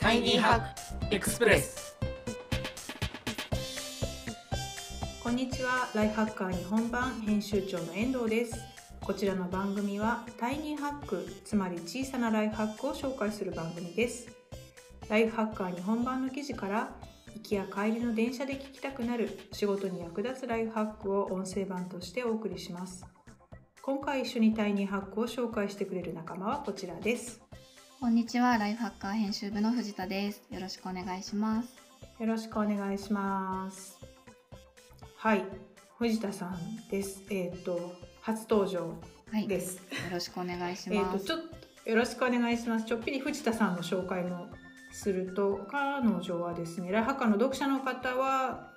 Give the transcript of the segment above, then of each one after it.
タイニーハックエクスプレス。こんにちは。ライフハッカー日本版編集長の遠藤です。こちらの番組はタイニーハックつまり小さなライフハックを紹介する番組です。ライフハッカー日本版の記事から行きや帰りの電車で聞きたくなる仕事に役立つライフハックを音声版としてお送りします。今回一緒にタイニーハックを紹介してくれる仲間はこちらです。こんにちは、ライフハッカー編集部の藤田です。よろしくお願いします。よろしくお願いします。はい。藤田さんです。えっ、と初登場はい、よです、ろしくお願いしえっ、ます。とちょっとよろしくお願いします。ちょっぴり藤田さんの紹介もすると彼女はですねライフハッカーの読者の方は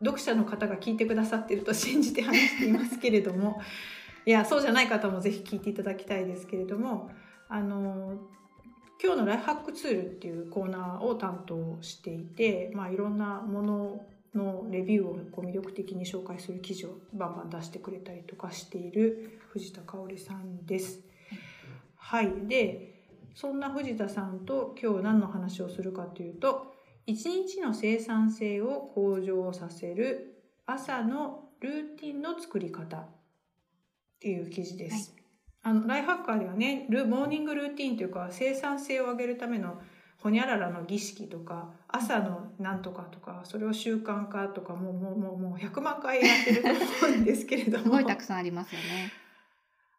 読者の方が聞いてくださっていると信じて話していますけれどもいやそうじゃない方もぜひ聞いていただきたいですけれどもあの今日の「ライフハックツール」っていうコーナーを担当していて、まあ、いろんなもののレビューをこう魅力的に紹介する記事をバンバン出してくれたりとかしている藤田香織さんです。はい、でそんな藤田さんと今日何の話をするかというと一日の生産性を向上させる朝のルーティンの作り方っていう記事です。あのライフハッカーではねルモーニングルーティンというか生産性を上げるためのほにゃららの儀式とか朝のなんとかとかそれを習慣化とかもうもうもうもう100万回やってると思うんですけれどもすごいたくさんありますよね。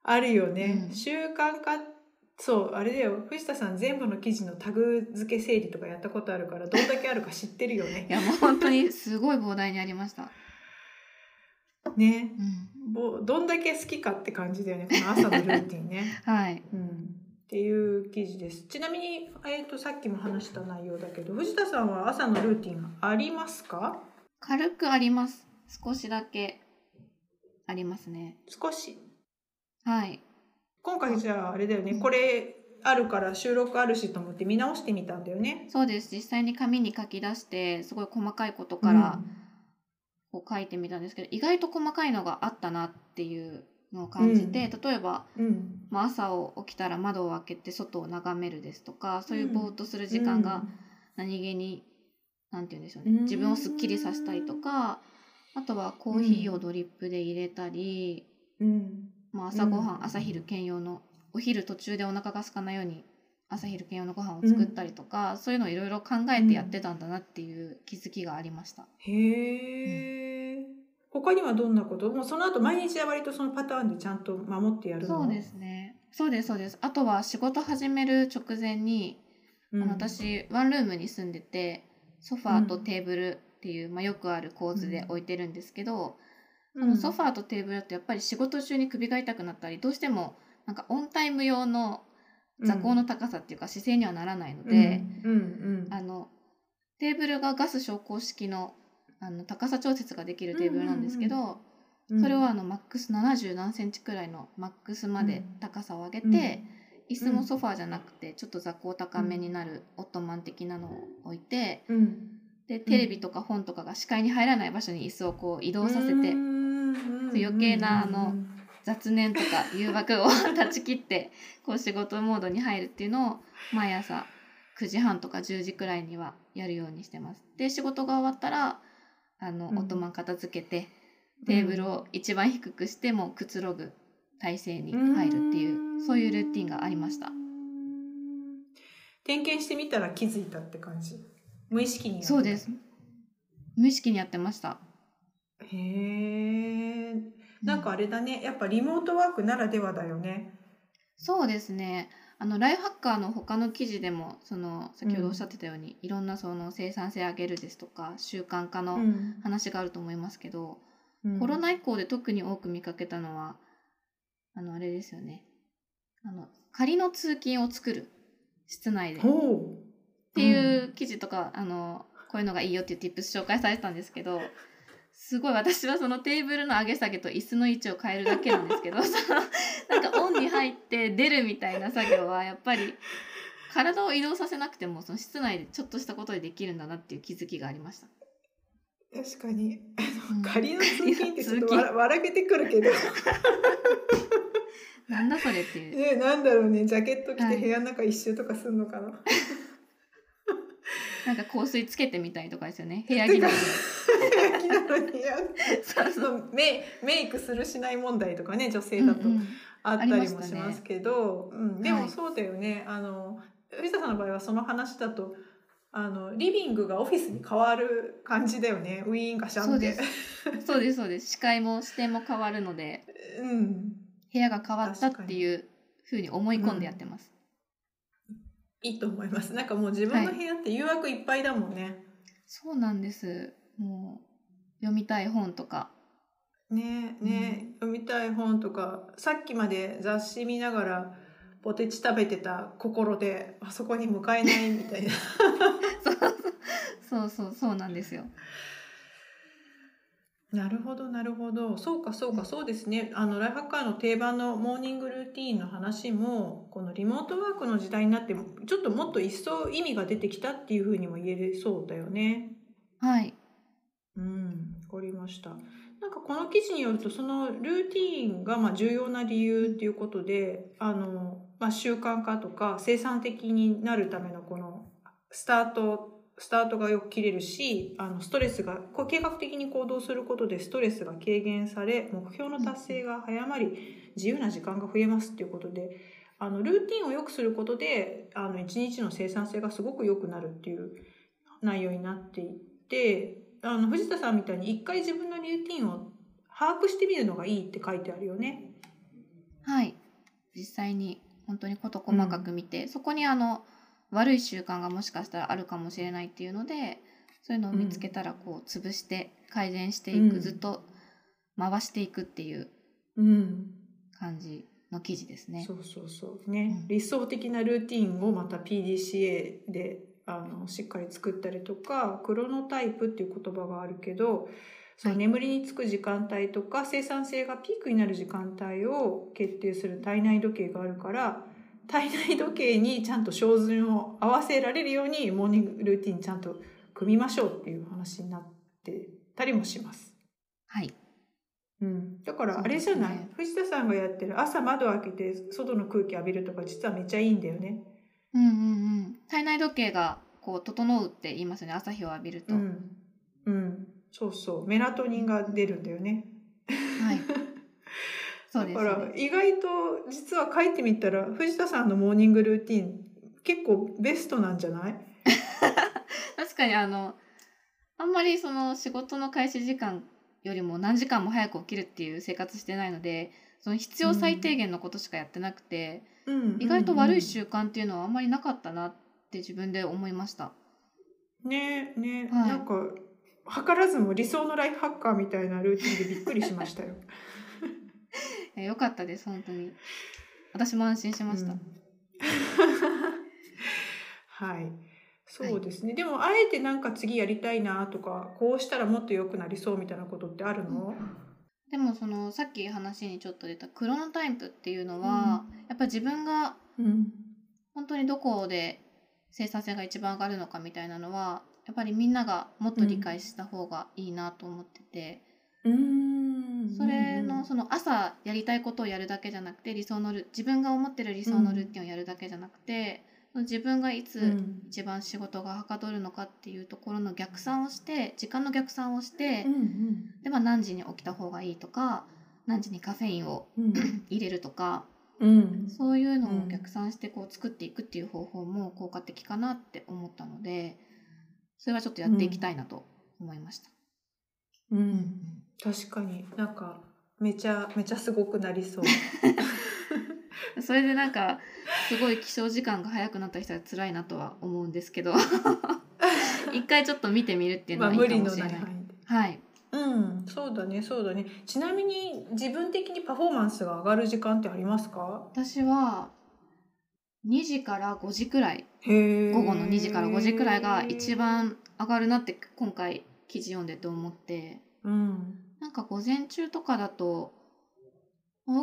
あるよね、うん習慣化そうあれだよ藤田さん全部の記事のタグ付け整理とかやったことあるからどんだけあるか知ってるよいねや、もう本当にすごい膨大にありました。ねうん。ぼどんだけ好きかって感じだよねこの朝のルーティンね、はい。うん、っていう記事ですちなみに、えー、とさっきも話した内容だけど藤田さんは朝のルーティンありますか？軽くあります。少しだけありますね。少しはい。今回じゃああれだよねこれあるから収録あるしと思って見直してみたんだよねそうです。実際に紙に書き出して、すごい細かいことからこう書いてみたんですけど、意外と細かいのがあったなっていうのを感じて、例えば、うん、うんまあ、朝を起きたら窓を開けて外を眺めるですとかそういうぼーっとする時間が何気に、なんて言うんでしょうね、うん。自分をすっきりさせたりとかあとはコーヒーをドリップで入れたり、うん。まあ、朝ごはん、うん。朝昼兼用のお昼途中でお腹が空かないように朝昼兼用のご飯を作ったりとか、そういうのをいろいろ考えてやってたんだなっていう気づきがありました。へえ、他にはどんなこと？もうその後毎日は割とそのパターンでちゃんと守ってやるの？そうですね。そうですそうです。あとは仕事始める直前にうん。あの私ワンルームに住んでてソファーとテーブルっていう、まあ、よくある構図で置いてるんですけど、うん。あのソファーとテーブルだとやっぱり仕事中に首が痛くなったりどうしてもなんかオンタイム用の座高の高さっていうか姿勢にはならないので、うん。うん。あのテーブルがガス昇降式のあの高さ調節ができるテーブルなんですけど、うん。それはあのマックス70何センチくらいのマックスまで高さを上げて、うん。椅子もソファーじゃなくてちょっと座高高めになるオットマン的なのを置いてうん。でテレビとか本とかが視界に入らない場所に椅子をこう移動させてうん余計なあの雑念とか誘惑を 断ち切ってこう仕事モードに入るっていうのを毎朝9時半とか10時くらいにはやるようにしてます。で仕事が終わったらあの、うん。オットマン片付けてテーブルを一番低くしてもうくつろぐ体勢に入るっていうそういうルーティンがありました。点検してみたら気づいたって感じ？無意識にやってた。そうです。無意識にやってました。へえなんかあれだね。やっぱリモートワークならではだよね。そうですね。あのライフハッカーの他の記事でもその先ほどおっしゃってたように、いろんなその生産性上げるですとか習慣化のん話があると思いますけど、うんコロナ以降で特に多く見かけたのはあのあれですよね。あの仮の通勤を作る室内でっていう記事とか、あのこういうのがいいよっていう tips 紹介されてたんですけど。すごい私はそのテーブルの上げ下げと椅子の位置を変えるだけなんですけど そのなんかオンに入って出るみたいな作業はやっぱり体を移動させなくてもその室内でちょっとしたことでできるんだなっていう気づきがありました。確かに。うん。仮の通勤ってちょっと笑 笑けてくるけど。なんだそれっていう。ねなんだろうね。ジャケット着はい。て部屋の中一周とかするのかな、なんか香水つけてみたりとかですよね。部屋着なのに部屋着そうそうそうメイメイクするしない問題とかね女性だとうんうん。あったりもしますけど、うん、ではい。もそうだよね、あの藤田さんの場合はその話だとあのリビングがオフィスに変わる感じだよね。ウィーンガシャンってそうです。そうですそうです。視界も視点も変わるのでうん。部屋が変わったっていうふうに思い込んでやってます、いいと思います。なんかもう自分の部屋って誘惑いっぱいだもんね、そうなんです。もう読みたい本とか。ねね、読みたい本とかさっきまで雑誌見ながらポテチ食べてた心であそこに向かえないみたいな。そうそうそうなんですよ。なるほどなるほど。そうかそうかそうですね。あのライフハッカーの定番のモーニングルーティーンの話もこのリモートワークの時代になってちょっともっと一層意味が出てきたっていうふうにも言えそうだよね。はいかりました。なんかこの記事によるとそのルーティーンがま重要な理由っていうことであの、まあ、習慣化とか生産的になるためのこのスタートスタートがよく切れるしあのストレスがこう計画的に行動することでストレスが軽減され目標の達成が早まり自由な時間が増えますっていうことであのルーティンを良くすることであの一日の生産性がすごく良くなるっていう内容になっていてあの藤田さんみたいに一回自分のルーティンを把握してみるのがいいって書いてあるよね。はい。実際に本当に事細かく見て、そこにあの悪い習慣がもしかしたらあるかもしれないっていうのでそういうのを見つけたらこう潰して改善していく、うん。ずっと回していくっていううん、感じの記事ですね。そうそうそう。ね、うん。理想的なルーティンをまた PDCA であのしっかり作ったりとかクロノタイプっていう言葉があるけどそのはい。眠りにつく時間帯とか生産性がピークになる時間帯を決定する体内時計があるから体内時計にちゃんと照準を合わせられるようにモーニングルーティンちゃんと組みましょうっていう話になってたりもします。はい。うん、だからあれじゃない、ね藤田さんがやってる朝窓開けて外の空気浴びるとか実はめっちゃいいんだよね。うんうんうん。体内時計がこう整うって言いますよね朝日を浴びると、うん、うん、そうそう。メラトニンが出るんだよね。はい。そうですだから意外と実は書いてみたら藤田さんのモーニングルーティン結構ベストなんじゃない？確かにあのあんまりその仕事の開始時間よりも何時間も早く起きるっていう生活してないのでその必要最低限のことしかやってなくて、うん意外と悪いうん習慣っていうのはあんまりなかったなって自分で思いました。ねね、はいなんか図らずも理想のライフハッカーみたいなルーティンでびっくりしましたよ。えよかったです本当に私も安心しました。うん はい。そうですね。でもあえてなんか次やりたいなとか、こうしたらもっと良くなりそうみたいなことってあるの？でもそのさっき話にちょっと出たクロノタイプっていうのは、やっぱ自分がうん。本当にどこで生産性が一番上がるのかみたいなのはやっぱりみんながもっと理解した方がいいなと思ってて、うーん。それのその朝やりたいことをやるだけじゃなくて理想のル自分が思ってる理想のルーティンをやるだけじゃなくて、その自分がいつうん一番仕事がはかどるのかっていうところの逆算をして時間の逆算をして、うんうんでまあ何時に起きた方がいいとか何時にカフェインをうん入れるとかうん。そういうのを逆算してこう作っていくっていう方法も効果的かなって思ったのでそれはちょっとやっていきたいなと思いました。うん。確かになんかめちゃめちゃすごくなりそう。それでなんかすごい起床時間が早くなった人は辛いなとは思うんですけど 一回ちょっと見てみるっていうのまあはいい無かもしれない。理のない。はい、うん、そうだね、そうだね。ちなみに自分的にパフォーマンスが上がる時間ってありますか？私は2時から5時くらい。午後の2時から5時くらいが一。番上がるなって今回記事読んでて思ってうん。なんか午前中とかだと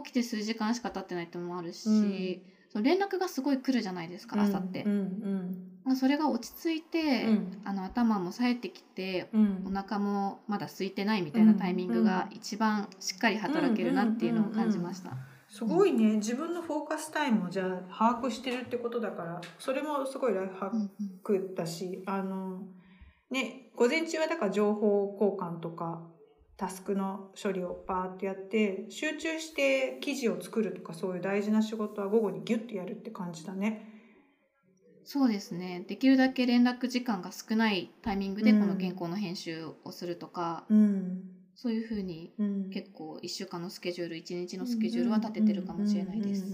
起きて数時間しか経ってないってのもあるし、うん。連絡がすごい来るじゃないですか朝って。それが落ち着いて、うん。あの頭も冴えてきてうん。お腹もまだ空いてないみたいなタイミングが一番しっかり働けるなっていうのを感じました。すごいね。自分のフォーカスタイムをじゃあ把握してるってことだからそれもすごいライフハうんうん。ックだし、あのね午前中はだから情報交換とかタスクの処理をバーってやって集中して記事を作るとかそういう大事な仕事は午後にギュッとやるって感じだね。そうですね。できるだけ連絡時間が少ないタイミングでうん。この原稿の編集をするとか、うん。そういうふうにうん。結構1週間のスケジュール1日のスケジュールは立ててるかもしれないです。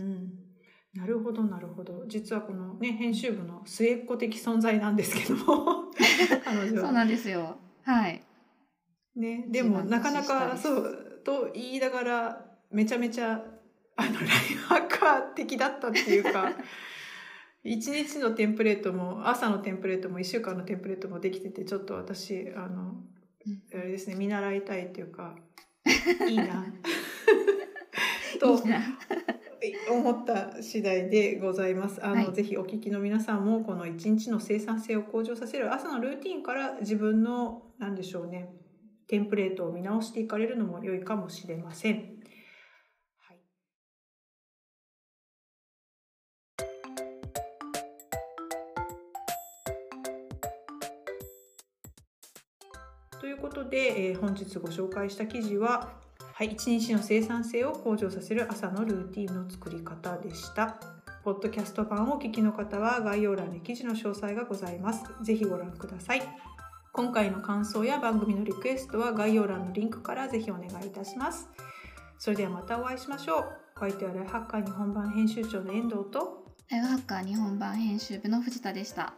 なるほどなるほど。実はこのね編集部の末っ子的存在なんですけども。彼女は。そうなんですよ。はいね。でもなかなかそうと言いながらめちゃめちゃあのライフハッカー的だったっていうか 一日のテンプレートも朝のテンプレートも1週間のテンプレートもできててちょっと私あのうんあれですね見習いたいっていうかいいな と思った次第でございます。あの、はい。ぜひお聞きの皆さんもこの一日の生産性を向上させる朝のルーティンから自分の何でしょうねテンプレートを見直していかれるのも良いかもしれません。はい。ということで、えー本日ご紹介した記事ははい、一日の生産性を向上させる朝のルーティンの作り方でした。ポッドキャスト版をお聞きの方は概要欄に記事の詳細がございます。ぜひご覧ください。今回の感想や番組のリクエストは概要欄のリンクからぜひお願いいたします。それではまたお会いしましょう。お相手はライフハッカー日本版編集長の遠藤とライフハッカー日本版編集部の藤田でした